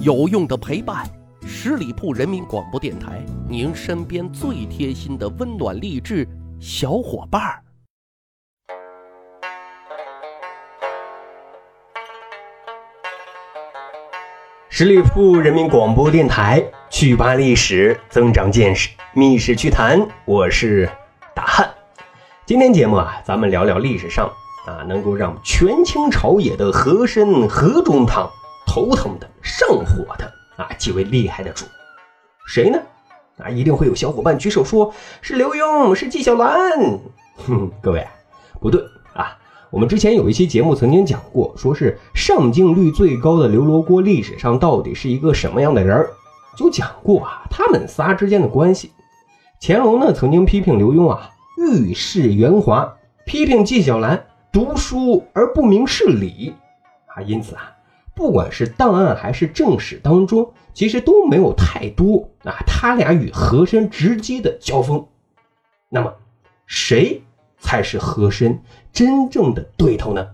有用的陪伴，十里铺人民广播电台，您身边最贴心的温暖励志小伙伴儿。十里铺人民广播电台，趣扒历史，增长见识，密室趣谈，我是大汉。今天节目啊，咱们聊聊历史上啊，能够让权倾朝野的和珅和中堂头疼的、上火的啊，极为厉害的主，谁呢？啊，一定会有小伙伴举手说是刘墉，是纪晓岚。哼，各位不对啊，我们之前有一期节目曾经讲过，说是上镜率最高的刘罗锅历史上到底是一个什么样的人，就讲过啊，他们仨之间的关系。乾隆呢曾经批评刘墉啊，遇事圆滑，批评纪晓岚读书而不明事理啊，因此啊。不管是档案还是正史当中，其实都没有太多啊，他俩与和珅直接的交锋。那么，谁才是和珅真正的对头呢？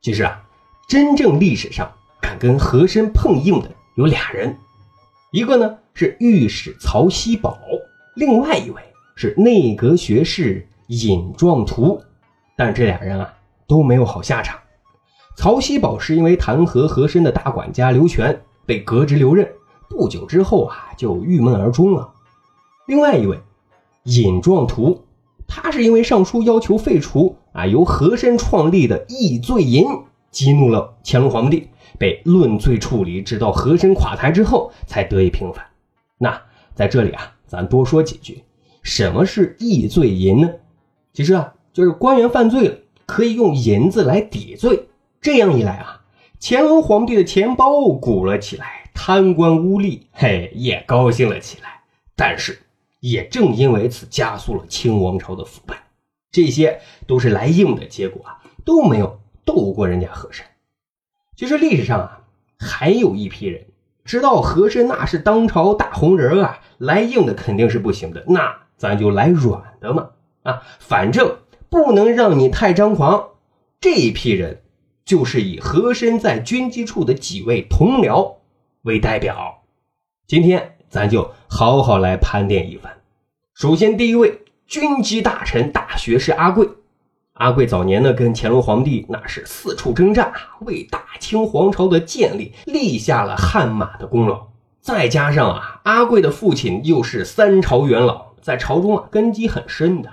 其实啊，真正历史上敢跟和珅碰硬的有俩人，一个呢是御史曹锡宝，另外一位是内阁学士尹壮图。但这俩人啊都没有好下场。曹锡宝是因为弹劾和珅的大管家刘全被革职留任，不久之后啊就郁闷而终了。另外一位尹壮图，他是因为上书要求废除啊由和珅创立的议罪银，激怒了乾隆皇帝，被论罪处理，直到和珅垮台之后才得以平反。那在这里啊，咱多说几句，什么是议罪银呢？其实啊，就是官员犯罪了，可以用银子来抵罪。这样一来啊，乾隆皇帝的钱包鼓了起来，贪官污吏嘿也高兴了起来。但是，也正因为此，加速了清王朝的腐败。这些都是来硬的结果啊，都没有斗过人家和珅。其实历史上啊，还有一批人知道和珅那是当朝大红人啊，来硬的肯定是不行的，那咱就来软的嘛啊，反正不能让你太张狂。这一批人。就是以和珅在军机处的几位同僚为代表，今天咱就好好来盘点一番。首先，第一位军机大臣、大学士阿贵。阿贵早年呢，跟乾隆皇帝那是四处征战啊，为大清皇朝的建立立下了汗马的功劳。再加上啊，阿贵的父亲又是三朝元老，在朝中啊根基很深的。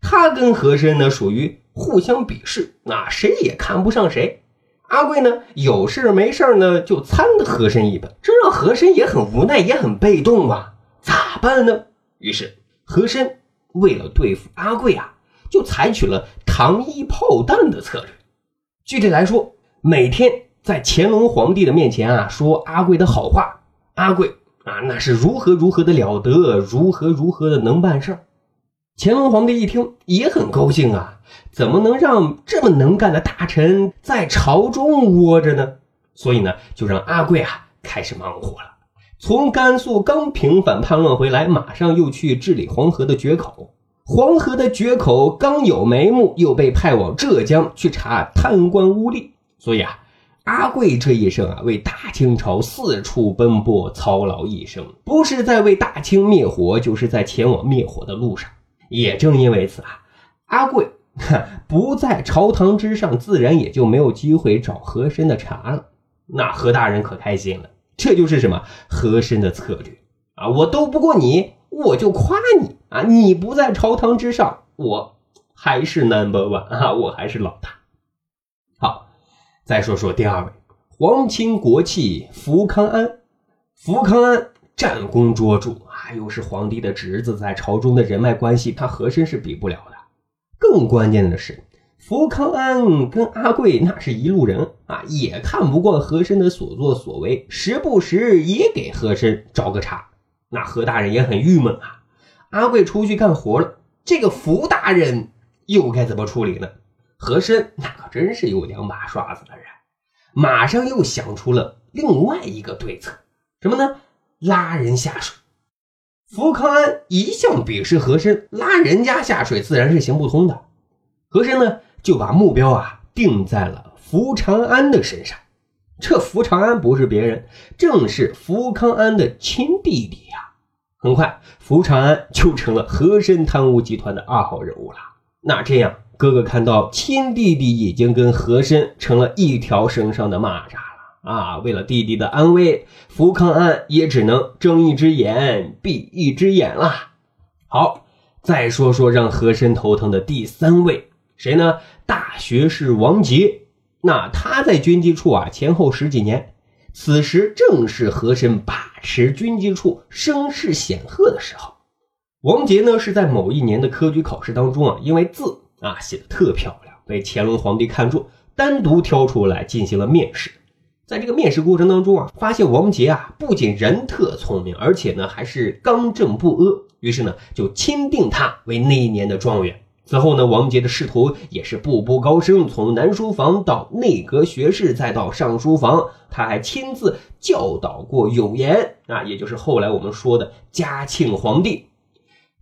他跟和珅呢属于。互相鄙视，那谁也看不上谁。阿贵呢，有事没事呢就参和珅一本，这让和珅也很无奈，也很被动啊。咋办呢？于是和珅为了对付阿贵啊，就采取了糖衣炮弹的策略。具体来说，每天在乾隆皇帝的面前啊说阿贵的好话，阿贵啊那是如何如何的了得，如何如何的能办事儿。乾隆皇帝一听也很高兴啊，怎么能让这么能干的大臣在朝中窝着呢？所以呢，就让阿贵啊开始忙活了。从甘肃刚平反叛乱回来，马上又去治理黄河的决口。黄河的决口刚有眉目，又被派往浙江去查贪官污吏。所以啊，阿贵这一生啊，为大清朝四处奔波，操劳一生，不是在为大清灭火，就是在前往灭火的路上。也正因为此啊，阿贵不在朝堂之上，自然也就没有机会找和珅的茬了。那何大人可开心了，这就是什么和珅的策略啊！我斗不过你，我就夸你啊！你不在朝堂之上，我还是 number one 啊，我还是老大。好，再说说第二位，皇亲国戚福康安，福康安。战功卓著啊，又是皇帝的侄子，在朝中的人脉关系，他和珅是比不了的。更关键的是，福康安跟阿贵那是一路人啊，也看不惯和珅的所作所为，时不时也给和珅找个茬。那何大人也很郁闷啊。阿贵出去干活了，这个福大人又该怎么处理呢？和珅那可真是有两把刷子的人，马上又想出了另外一个对策，什么呢？拉人下水，福康安一向鄙视和珅，拉人家下水自然是行不通的。和珅呢，就把目标啊定在了福长安的身上。这福长安不是别人，正是福康安的亲弟弟呀。很快，福长安就成了和珅贪污集团的二号人物了。那这样，哥哥看到亲弟弟已经跟和珅成了一条绳上的蚂蚱了啊！为了弟弟的安危，福康安也只能睁一只眼闭一只眼啦。好，再说说让和珅头疼的第三位，谁呢？大学士王杰。那他在军机处啊，前后十几年，此时正是和珅把持军机处声势显赫的时候。王杰呢是在某一年的科举考试当中啊，因为字啊写的特漂亮，被乾隆皇帝看中，单独挑出来进行了面试。在这个面试过程当中啊，发现王杰啊不仅人特聪明，而且呢还是刚正不阿，于是呢就钦定他为那一年的状元。此后呢，王杰的仕途也是步步高升，从南书房到内阁学士，再到上书房，他还亲自教导过永琰啊，也就是后来我们说的嘉庆皇帝。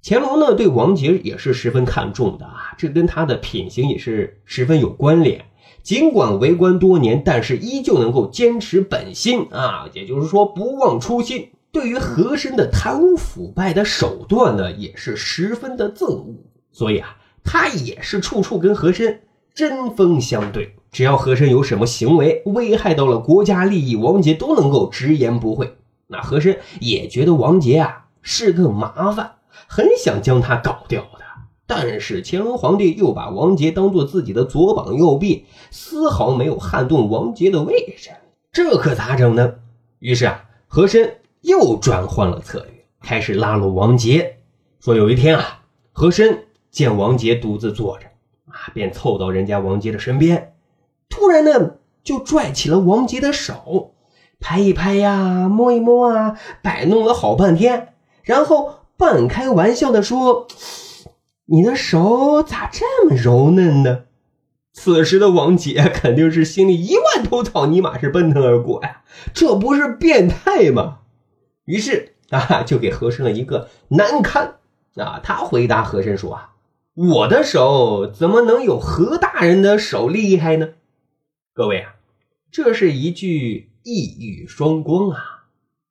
乾隆呢，对王杰也是十分看重的啊，这跟他的品行也是十分有关联。尽管为官多年，但是依旧能够坚持本心啊，也就是说不忘初心。对于和珅的贪污腐败的手段呢，也是十分的憎恶。所以啊。他也是处处跟和珅针锋相对，只要和珅有什么行为危害到了国家利益，王杰都能够直言不讳。那和珅也觉得王杰啊是个麻烦，很想将他搞掉的。但是乾隆皇帝又把王杰当做自己的左膀右臂，丝毫没有撼动王杰的位置，这可咋整呢？于是啊，和珅又转换了策略，开始拉拢王杰。说有一天啊，和珅。见王杰独自坐着，啊，便凑到人家王杰的身边，突然呢，就拽起了王杰的手，拍一拍呀，摸一摸啊，摆弄了好半天，然后半开玩笑的说：“你的手咋这么柔嫩呢？”此时的王姐肯定是心里一万头草泥马是奔腾而过呀，这不是变态吗？于是啊，就给和珅了一个难堪啊，他回答和珅说啊。我的手怎么能有何大人的手厉害呢？各位啊，这是一句一语双关啊！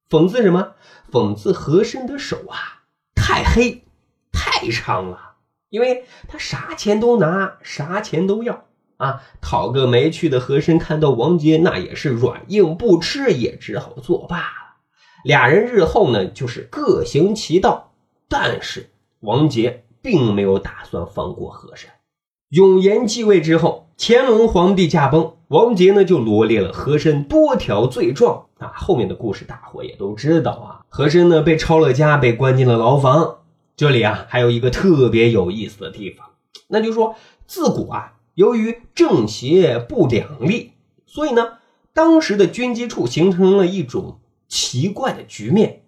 讽刺什么？讽刺和珅的手啊，太黑，太长了。因为他啥钱都拿，啥钱都要啊！讨个没趣的和珅看到王杰，那也是软硬不吃，也只好作罢了。俩人日后呢，就是各行其道。但是王杰。并没有打算放过和珅。永琰继位之后，乾隆皇帝驾崩，王杰呢就罗列了和珅多条罪状啊。后面的故事大伙也都知道啊。和珅呢被抄了家，被关进了牢房。这里啊还有一个特别有意思的地方，那就是说自古啊，由于正邪不两立，所以呢，当时的军机处形成了一种奇怪的局面，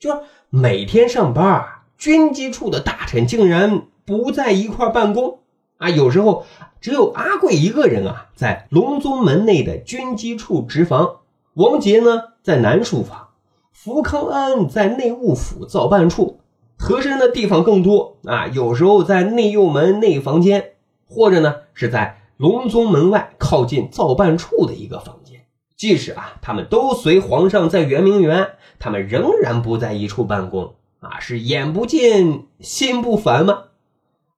就是每天上班啊。军机处的大臣竟然不在一块办公啊！有时候只有阿贵一个人啊，在隆宗门内的军机处值房。王杰呢，在南书房；福康安在内务府造办处；和珅的地方更多啊，有时候在内右门内房间，或者呢是在隆宗门外靠近造办处的一个房间。即使啊，他们都随皇上在圆明园，他们仍然不在一处办公。啊，是眼不见心不烦吗？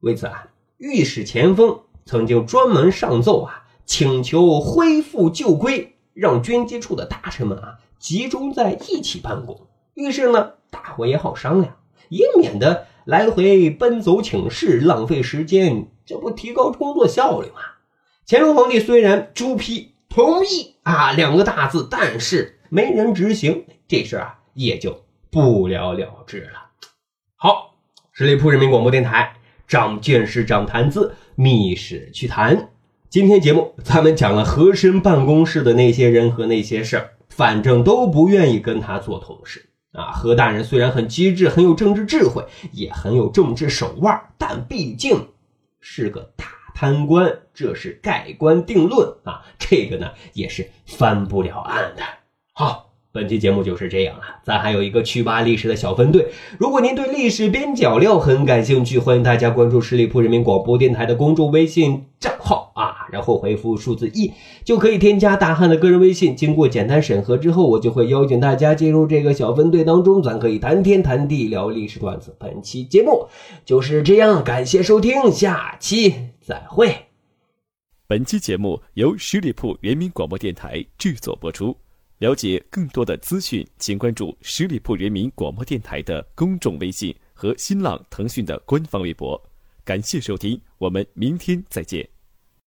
为此啊，御史钱锋曾经专门上奏啊，请求恢复旧规，让军机处的大臣们啊集中在一起办公。于是呢，大伙也好商量，也免得来回奔走请示，浪费时间，这不提高工作效率吗？乾隆皇帝虽然朱批同意啊两个大字，但是没人执行，这事啊也就。不了了之了。好，十里铺人民广播电台，长见识，长谈资，密室趣谈。今天节目咱们讲了和珅办公室的那些人和那些事儿，反正都不愿意跟他做同事啊。何大人虽然很机智，很有政治智慧，也很有政治手腕，但毕竟是个大贪官，这是盖棺定论啊。这个呢，也是翻不了案的。好。本期节目就是这样了，咱还有一个趣吧历史的小分队。如果您对历史边角料很感兴趣，欢迎大家关注十里铺人民广播电台的公众微信账号啊。然后回复数字一，就可以添加大汉的个人微信。经过简单审核之后，我就会邀请大家进入这个小分队当中，咱可以谈天谈地，聊历史段子。本期节目就是这样，感谢收听，下期再会。本期节目由十里铺人民广播电台制作播出。了解更多的资讯，请关注十里铺人民广播电台的公众微信和新浪、腾讯的官方微博。感谢收听，我们明天再见。